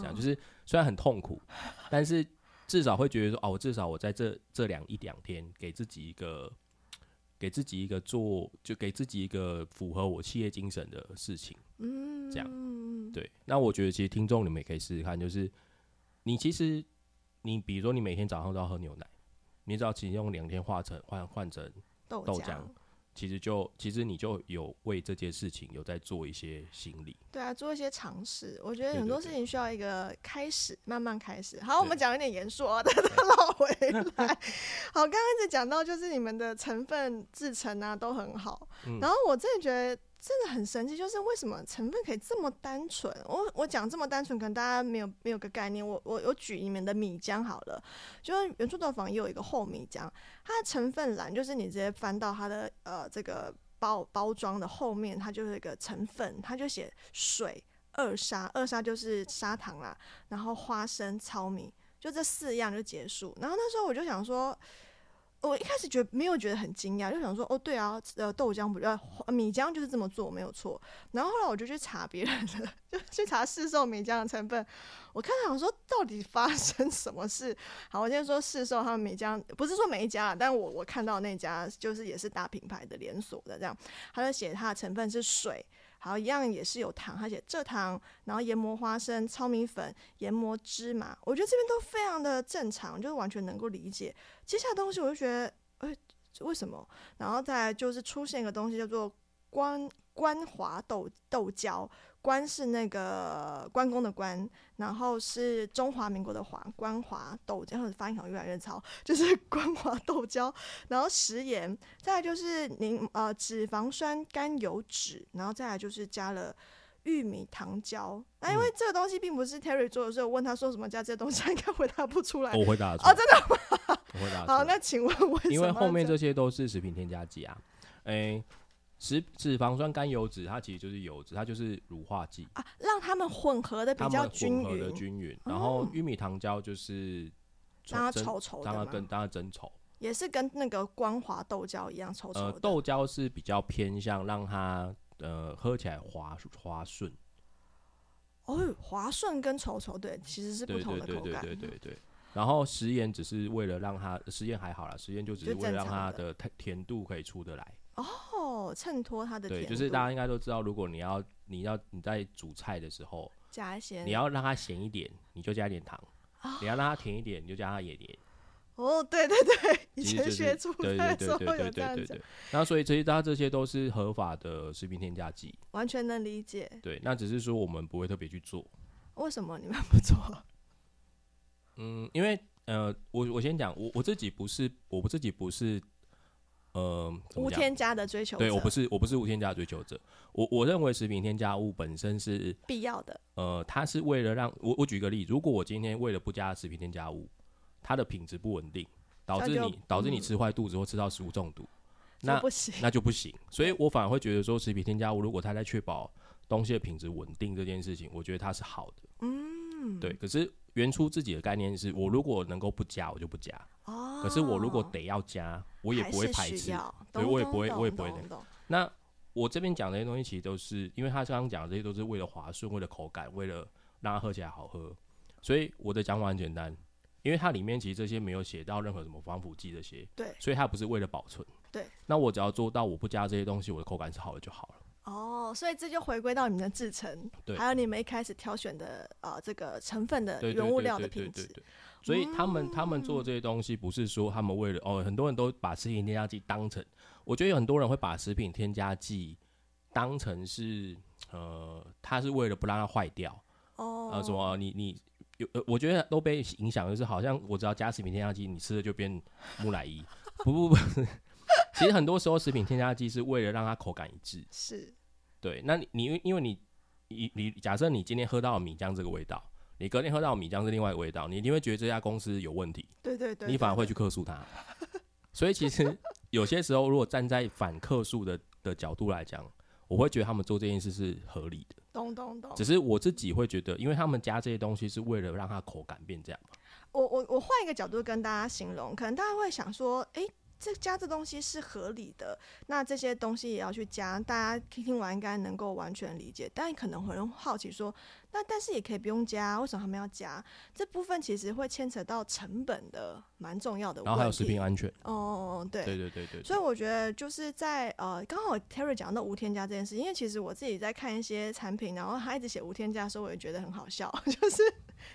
这样就是虽然很痛苦，但是至少会觉得说哦，我至少我在这这两一两天给自己一个给自己一个做，就给自己一个符合我企业精神的事情。嗯，这样对。那我觉得其实听众你们也可以试试看，就是你其实你比如说你每天早上都要喝牛奶。你只要其实用两天化成换换成豆浆，其实就其实你就有为这件事情有在做一些心理。对啊，做一些尝试。我觉得很多事情需要一个开始，慢慢开始。好，我们讲一点严肃啊，再 绕回来。好，刚刚在讲到就是你们的成分制成啊都很好，然后我真的觉得。真的很神奇，就是为什么成分可以这么单纯？我我讲这么单纯，可能大家没有没有个概念。我我我举你们的米浆好了，就是原著豆坊也有一个厚米浆，它的成分栏就是你直接翻到它的呃这个包包装的后面，它就是一个成分，它就写水二砂，二砂就是砂糖啦，然后花生、糙米，就这四样就结束。然后那时候我就想说。我一开始觉没有觉得很惊讶，就想说哦，对啊，呃，豆浆不要米浆就是这么做，没有错。然后后来我就去查别人的，就去查市售米浆的成分。我看想说到底发生什么事？好，我先说市售他们米浆，不是说每一家，但我我看到那家就是也是大品牌的连锁的这样，他就写它的成分是水。好，一样也是有糖，它写蔗糖，然后研磨花生、糙米粉、研磨芝麻，我觉得这边都非常的正常，就是完全能够理解。接下来东西我就觉得，哎，为什么？然后再就是出现一个东西叫做关关华豆豆胶。关是那个关公的关，然后是中华民国的华，关华豆浆，或者发音好像越来越糙，就是关华豆胶，然后食盐，再来就是柠呃脂肪酸甘油脂，然后再来就是加了玉米糖胶。那因为这个东西并不是 Terry 做的，所以我问他说什么加这些东西，他应该回答不出来。我回答哦，真的吗？我回答好，那请问为什么？因为后面这些都是食品添加剂啊，哎。脂脂肪酸甘油脂，它其实就是油脂，它就是乳化剂啊，让它们混合的比较均匀。的均匀。然后玉米糖胶就是让它稠稠的，让它跟让它增稠，也是跟那个光滑豆胶一样稠稠的。呃，豆胶是比较偏向让它呃喝起来滑滑顺。哦，滑顺跟稠稠对，其实是不同的口感。对对对对对。然后食盐只是为了让它食盐还好啦，食盐就只是为了让它的甜甜度可以出得来。哦，衬托它的对，就是大家应该都知道，如果你要你要你在煮菜的时候加一些，你要让它咸一点，你就加一点糖；你要让它甜一点，你就加它盐盐。哦，对对对，以前学煮菜的时候有这样子。那所以其实它这些都是合法的食品添加剂，完全能理解。对，那只是说我们不会特别去做。为什么你们不做？嗯，因为呃，我我先讲，我我自己不是，我自己不是。呃，无添加的追求者，对我不是，我不是无添加的追求者。我我认为食品添加物本身是必要的。呃，它是为了让我我举个例，如果我今天为了不加食品添加物，它的品质不稳定，导致你导致你吃坏肚子或吃到食物中毒，那不行，那就不行。所以我反而会觉得说，食品添加物如果它在确保东西的品质稳定这件事情，我觉得它是好的。嗯，对。可是原初自己的概念是我如果能够不加，我就不加。哦。可是我如果得要加。我也不会排斥，所以我也不会，我也不会的。那我这边讲这些东西，其实都是因为他刚刚讲的这些都是为了滑顺，为了口感，为了让它喝起来好喝。所以我的讲法很简单，因为它里面其实这些没有写到任何什么防腐剂这些，对，所以它不是为了保存。对，那我只要做到我不加这些东西，我的口感是好的就好了。哦，所以这就回归到你们的制成，还有你们一开始挑选的呃这个成分的原物料的品质。所以他们他们做这些东西，不是说他们为了哦，很多人都把食品添加剂当成，我觉得有很多人会把食品添加剂当成是呃，他是为了不让它坏掉。哦，呃，什么你你有呃，我觉得都被影响，就是好像我只要加食品添加剂，你吃的就变木乃伊，不不不，其实很多时候食品添加剂是为了让它口感一致，是，对，那你你因为你你你假设你今天喝到米浆这个味道。你隔天喝到米浆是另外一个味道，你一定会觉得这家公司有问题。对对对，你反而会去客诉他。所以其实有些时候，如果站在反客诉的的角度来讲，我会觉得他们做这件事是合理的。懂懂懂。只是我自己会觉得，因为他们加这些东西是为了让它口感变这样嘛。我我我换一个角度跟大家形容，可能大家会想说，哎。这加这东西是合理的，那这些东西也要去加，大家听听完应该能够完全理解。但可能会好奇说，那但是也可以不用加，为什么他们要加？这部分其实会牵扯到成本的蛮重要的。然后还有食品安全。哦，对，对对对对。所以我觉得就是在呃，刚好 Terry 讲到无添加这件事，因为其实我自己在看一些产品，然后他一直写无添加的时候，我也觉得很好笑，就是。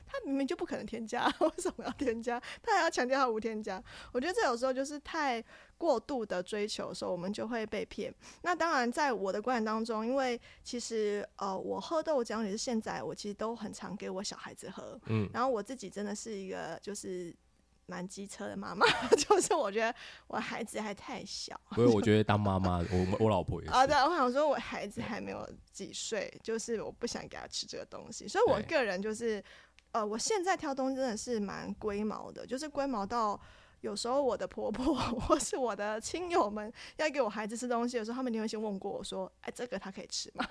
他明明就不可能添加，为什么要添加？他还要强调他无添加。我觉得这有时候就是太过度的追求的时候，我们就会被骗。那当然，在我的观点当中，因为其实呃，我喝豆浆也是现在我其实都很常给我小孩子喝。嗯。然后我自己真的是一个就是蛮机车的妈妈，就是我觉得我孩子还太小。所以我觉得当妈妈，我我老婆也是。啊，对，我想说我孩子还没有几岁，就是我不想给他吃这个东西，所以我个人就是。呃，我现在挑东西真的是蛮龟毛的，就是龟毛到有时候我的婆婆 或是我的亲友们要给我孩子吃东西的时候，他们一定会先问过我说：“哎，这个他可以吃吗？”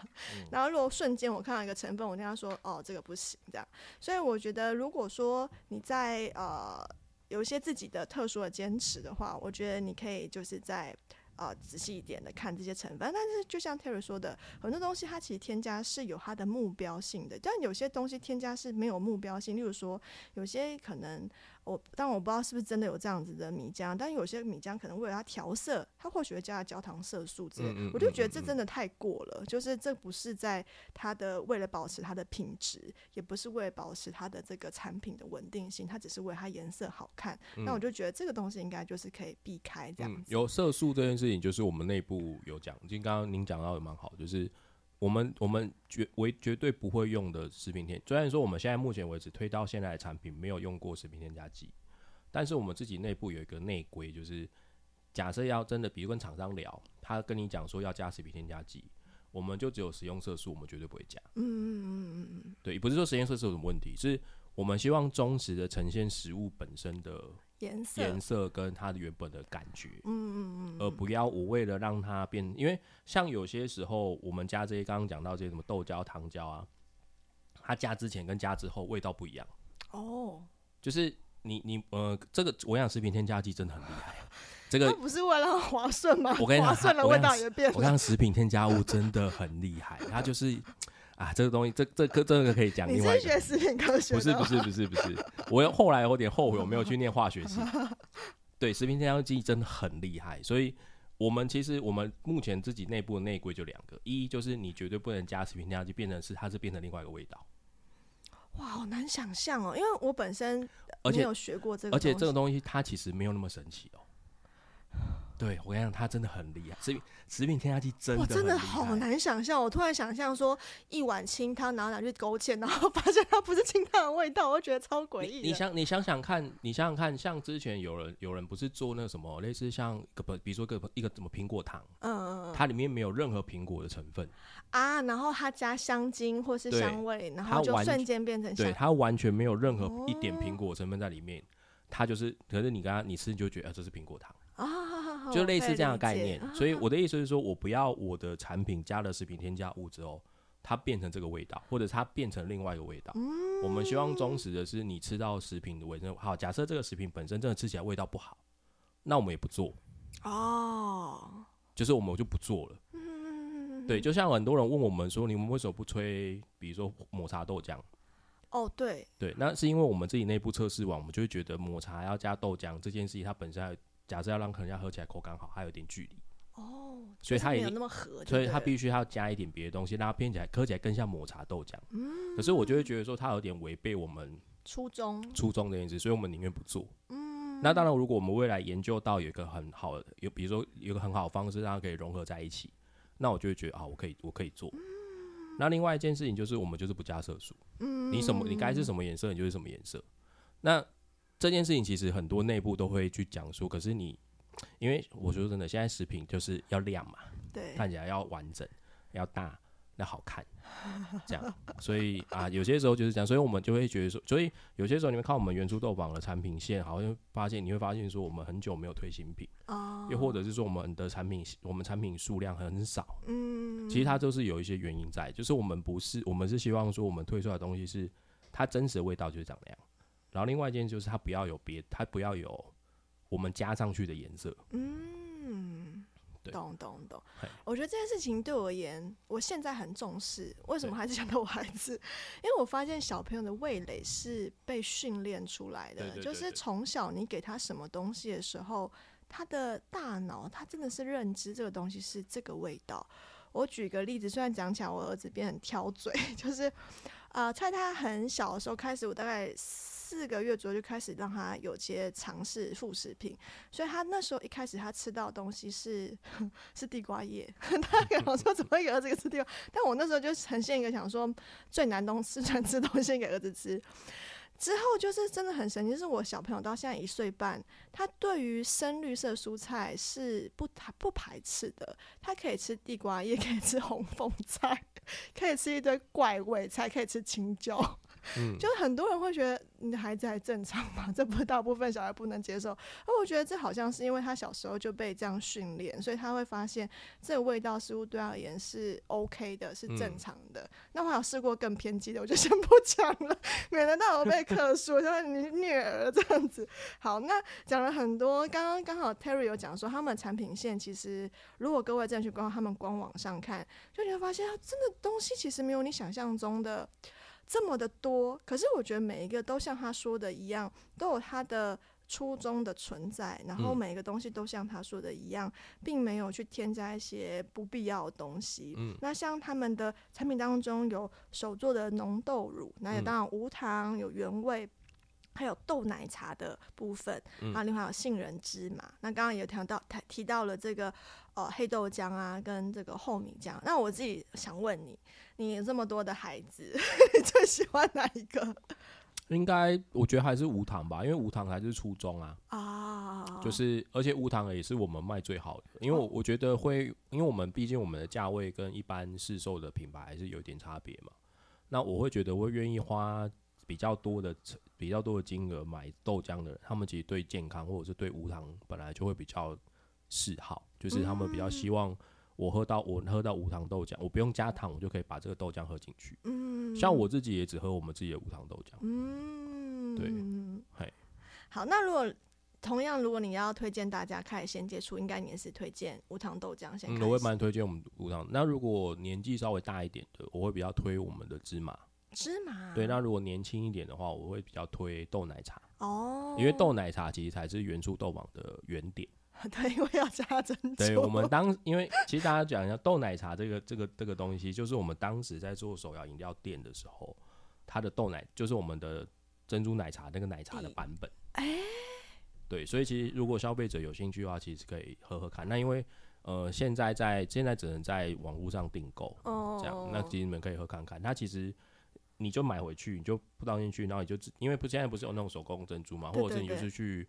然后如果瞬间我看到一个成分，我跟他说：“哦，这个不行。”这样，所以我觉得如果说你在呃有一些自己的特殊的坚持的话，我觉得你可以就是在。啊，仔细一点的看这些成分，但是就像 Terry 说的，很多东西它其实添加是有它的目标性的，但有些东西添加是没有目标性，例如说有些可能。我但我不知道是不是真的有这样子的米浆，但有些米浆可能为了它调色，它或许会加了焦糖色素之类，我就觉得这真的太过了。就是这不是在它的为了保持它的品质，也不是为了保持它的这个产品的稳定性，它只是为它颜色好看。那我就觉得这个东西应该就是可以避开这样子。有色素这件事情，就是我们内部有讲，就刚刚您讲到的蛮好，就是。我们我们绝为绝对不会用的食品添，虽然说我们现在目前为止推到现在的产品没有用过食品添加剂，但是我们自己内部有一个内规，就是假设要真的，比如跟厂商聊，他跟你讲说要加食品添加剂，我们就只有食用色素，我们绝对不会加。嗯嗯嗯嗯嗯，对，不是说实验色素有什么问题，是我们希望忠实的呈现食物本身的。颜色颜色跟它的原本的感觉，嗯嗯嗯，而不要我为了让它变，因为像有些时候我们加这些刚刚讲到这些什么豆胶、糖胶啊，它加之前跟加之后味道不一样。哦，就是你你呃，这个我想食品添加剂真的很厉害，这个 不是为了 划算吗？我跟你讲，划算的味道也变。我看食品添加物真的很厉害，它就是。啊，这个东西，这这个这个可以讲。你是学食品科学？不是不是不是不是，我后来有点后悔，我没有去念化学系。对，食品添加剂真的很厉害，所以我们其实我们目前自己内部的内规就两个，一就是你绝对不能加食品添加剂，变成是它是变成另外一个味道。哇，好难想象哦，因为我本身而且有学过这个，而且这个东西它其实没有那么神奇哦。对我跟你讲，它真的很厉害。食品食品添加剂真的，真的好难想象。我突然想象说，一碗清汤，然后拿去勾芡，然后 发现它不是清汤的味道，我觉得超诡异。你想，你想想看，你想想看，像之前有人有人不是做那个什么，类似像个不，比如说个一个什么苹果糖，嗯嗯嗯，它里面没有任何苹果的成分啊，然后它加香精或是香味，然后就瞬间变成对它完全没有任何一点苹果成分在里面，它就是，可是你刚刚你吃你就觉得这是苹果糖啊。就类似这样的概念，所以我的意思是说，我不要我的产品加了食品添加物之后，它变成这个味道，或者它变成另外一个味道。我们希望忠实的是，你吃到食品的味道好。假设这个食品本身真的吃起来味道不好，那我们也不做哦，就是我们就不做了。对，就像很多人问我们说，你们为什么不吹？比如说抹茶豆浆？哦，对，对，那是因为我们自己内部测试完，我们就会觉得抹茶要加豆浆这件事情，它本身。假设要让人家喝起来口感好，还有点距离。哦，所以它也那么合，所以它必须要加一点别的东西，让它偏起来喝起来更像抹茶豆浆。嗯，可是我就会觉得说它有点违背我们初衷初衷的意思，所以我们宁愿不做。嗯，那当然，如果我们未来研究到有一个很好的，有比如说有个很好的方式，让它可以融合在一起，那我就会觉得啊，我可以我可以做。那另外一件事情就是，我们就是不加色素。嗯，你什么你该是什么颜色，你就是什么颜色。那这件事情其实很多内部都会去讲述，可是你。因为我说真的，现在食品就是要亮嘛，对，看起来要完整，要大，要好看，这样。所以啊，有些时候就是这样，所以我们就会觉得说，所以有些时候你们看我们原初豆坊的产品线，好像发现你会发现说，我们很久没有推新品，哦，又或者是说我们的产品，我们产品数量很少，嗯，其实它都是有一些原因在，就是我们不是，我们是希望说我们推出来的东西是它真实的味道就是长那样，然后另外一件就是它不要有别，它不要有。我们加上去的颜色，嗯，懂懂懂。我觉得这件事情对我而言，我现在很重视。为什么还是想到我孩子？因为我发现小朋友的味蕾是被训练出来的，就是从小你给他什么东西的时候，他的大脑他真的是认知这个东西是这个味道。我举个例子，虽然讲起来我儿子变很挑嘴，就是啊，在他很小的时候开始，我大概。四个月左右就开始让他有些尝试副食品，所以他那时候一开始他吃到的东西是 是地瓜叶，他跟我说怎么会给儿子吃地瓜？但我那时候就呈现一个想说最难东四川吃 东西给儿子吃。之后就是真的很神奇，是我小朋友到现在一岁半，他对于深绿色蔬菜是不不排斥的，他可以吃地瓜叶，可以吃红凤菜，可以吃一堆怪味菜，可以吃青椒。嗯，就很多人会觉得你的孩子还正常吗？这不大部分小孩不能接受。而我觉得这好像是因为他小时候就被这样训练，所以他会发现这个味道似乎对他而言是 OK 的，是正常的。那我有试过更偏激的，我就先 不讲了，免得到我被克数，像你虐儿这样子。好，那讲了很多，刚刚刚好 Terry 有讲说，他们产品线其实如果各位真的去逛他们官网上看，就你会发现，真的东西其实没有你想象中的。这么的多，可是我觉得每一个都像他说的一样，都有他的初衷的存在。然后每一个东西都像他说的一样，并没有去添加一些不必要的东西。嗯，那像他们的产品当中有手做的浓豆乳，那也当然无糖有原味。还有豆奶茶的部分，啊，另外有杏仁芝麻。那刚刚也提到提提到了这个呃黑豆浆啊，跟这个厚米浆。那我自己想问你，你这么多的孩子，你最喜欢哪一个？应该我觉得还是无糖吧，因为无糖还是初衷啊。啊，就是而且无糖也是我们卖最好的，因为我我觉得会，因为我们毕竟我们的价位跟一般市售的品牌还是有点差别嘛。那我会觉得我愿意花。比较多的比较多的金额买豆浆的人，他们其实对健康或者是对无糖本来就会比较嗜好，就是他们比较希望我喝到我喝到无糖豆浆，我不用加糖，我就可以把这个豆浆喝进去。嗯，像我自己也只喝我们自己的无糖豆浆。嗯，对，嘿，好，那如果同样如果你要推荐大家开始先接触，应该你也是推荐无糖豆浆先。我会蛮推荐我们无糖。那如果年纪稍微大一点的，我会比较推我们的芝麻。芝麻对，那如果年轻一点的话，我会比较推豆奶茶哦，因为豆奶茶其实才是原初豆网的原点。对，因为要加珍珠。对，我们 当因为其实大家讲一下豆奶茶这个这个这个东西，就是我们当时在做手摇饮料店的时候，它的豆奶就是我们的珍珠奶茶那个奶茶的版本。哎，对，所以其实如果消费者有兴趣的话，其实可以喝喝看。那因为呃，现在在现在只能在网络上订购哦，这样，那其实你们可以喝看看。它其实。你就买回去，你就不倒进去，然后你就因为不现在不是有那种手工珍珠嘛，或者是你就是去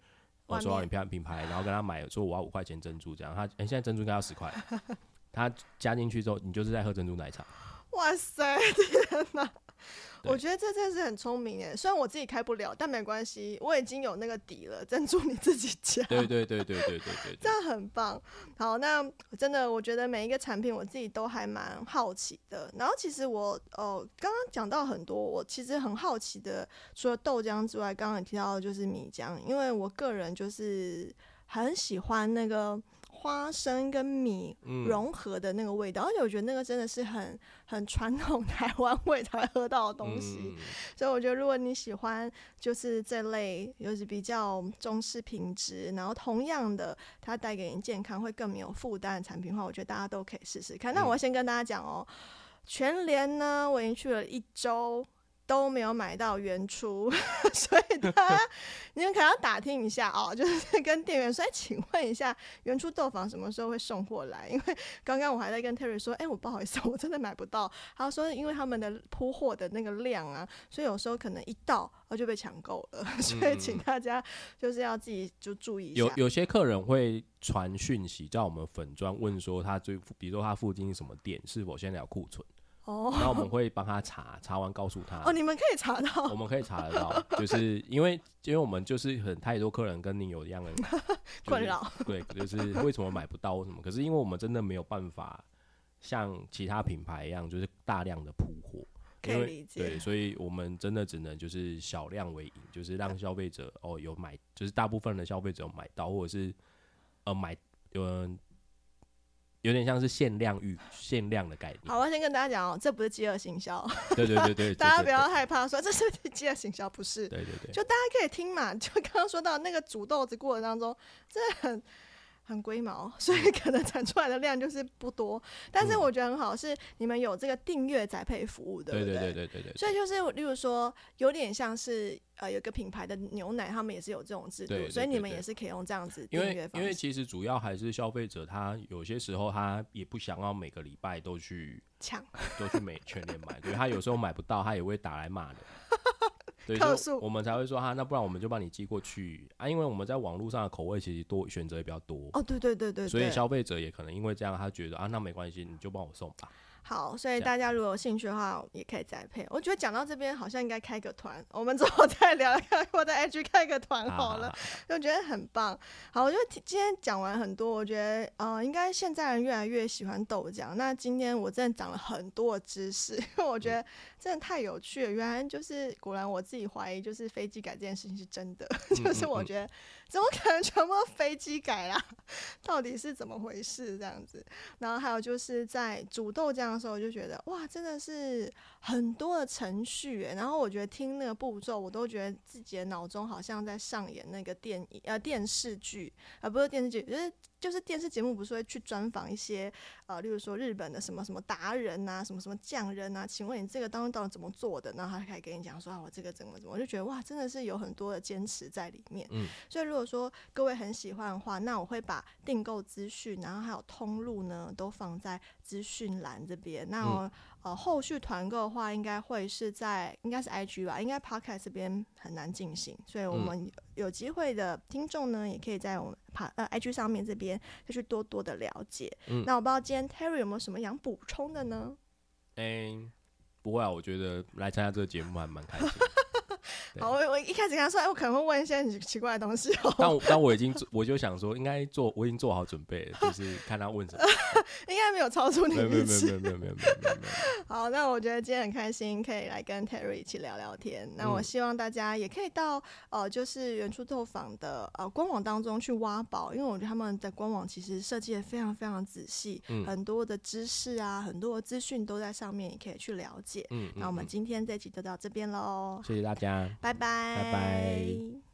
手摇饮品品牌，然后跟他买说我要五块钱珍珠这样，他哎现在珍珠应该要十块，他加进去之后，你就是在喝珍珠奶茶。哇塞，天哪！我觉得这真是很聪明耶，虽然我自己开不了，但没关系，我已经有那个底了。珍珠你自己加，对对对对对对对，这样很棒。好，那真的，我觉得每一个产品我自己都还蛮好奇的。然后其实我哦，刚刚讲到很多，我其实很好奇的，除了豆浆之外，刚刚提到的就是米浆，因为我个人就是很喜欢那个。花生跟米融合的那个味道，而且我觉得那个真的是很很传统台湾味才会喝到的东西。所以我觉得如果你喜欢就是这类就是比较中式品质，然后同样的它带给你健康会更没有负担的产品的话，我觉得大家都可以试试看。那我先跟大家讲哦，全联呢我已经去了一周。都没有买到原初，所以他你们可能要打听一下哦，就是跟店员说，哎，请问一下原初豆坊什么时候会送货来？因为刚刚我还在跟 Terry 说，哎，我不好意思，我真的买不到。他说，因为他们的铺货的那个量啊，所以有时候可能一到而就被抢购了，所以请大家就是要自己就注意一下。有有些客人会传讯息叫我们粉砖问说，他最比如说他附近什么店是否现在有库存。哦，然后我们会帮他查，查完告诉他。哦，你们可以查到。我们可以查得到，就是因为因为我们就是很太多客人跟你有一样的 困扰，对，就是为什么买不到什么？可是因为我们真的没有办法像其他品牌一样，就是大量的铺货，可以理解。对，所以我们真的只能就是小量为赢，就是让消费者哦有买，就是大部分的消费者买到，或者是呃买有人。有点像是限量预限量的概念。好，我先跟大家讲哦，这不是饥饿行销。对对对对，大家不要害怕，说这是饥饿行销，不是。对对对，就大家可以听嘛，就刚刚说到那个煮豆子过程当中，真的很。很龟毛，所以可能产出来的量就是不多。但是我觉得很好，是你们有这个订阅宅配服务，对不对？对对对对对。所以就是，例如说，有点像是呃，有个品牌的牛奶，他们也是有这种制度，所以你们也是可以用这样子订阅方式。因为其实主要还是消费者，他有些时候他也不想要每个礼拜都去抢，都去每全年买，对他有时候买不到，他也会打来骂的。特殊，我们才会说哈，那不然我们就帮你寄过去啊，因为我们在网络上的口味其实多，选择也比较多。哦，对对对对，所以消费者也可能因为这样，他觉得啊，那没关系，你就帮我送吧。好，所以大家如果有兴趣的话，也可以再配。我觉得讲到这边，好像应该开个团，我们之后再聊，聊 我在 IG 开个团好了，我觉得很棒。好，我觉得今天讲完很多，我觉得呃，应该现在人越来越喜欢豆浆。那今天我真的长了很多知识，因 为我觉得真的太有趣了。原来就是果然我自己怀疑，就是飞机改这件事情是真的，就是我觉得。怎么可能全部飞机改啦？到底是怎么回事？这样子，然后还有就是在煮豆浆的时候，我就觉得哇，真的是很多的程序然后我觉得听那个步骤，我都觉得自己的脑中好像在上演那个电影呃电视剧，而不是电视剧，就是就是电视节目不是会去专访一些呃，例如说日本的什么什么达人呐，什么什么匠人呐？请问你这个当中到底怎么做的？然后他可以跟你讲说啊，我这个怎么怎么，我就觉得哇，真的是有很多的坚持在里面。嗯，所以如果说各位很喜欢的话，那我会把订购资讯，然后还有通路呢，都放在资讯栏这边。那呃，后续团购的话，应该会是在应该是 IG 吧，应该 Podcast 这边很难进行，所以我们有机会的听众呢，也可以在我们 P 呃 IG 上面这边再去多多的了解。那我不知道今天 Terry 有没有什么想补充的呢？嗯，不会啊，我觉得来参加这个节目还蛮开心。好，我我一开始跟他说，哎，我可能会问一些很奇怪的东西哦。但但我已经我就想说，应该做，我已经做好准备了，就是看他问什么。应该没有超出你预期。没有没有没有没有没有没有。好，那我觉得今天很开心，可以来跟 Terry 一起聊聊天。那我希望大家也可以到呃，就是原初透坊的呃官网当中去挖宝，因为我觉得他们的官网其实设计的非常非常仔细，很多的知识啊，很多的资讯都在上面，也可以去了解。嗯，那我们今天这集就到这边喽，谢谢大家。拜拜，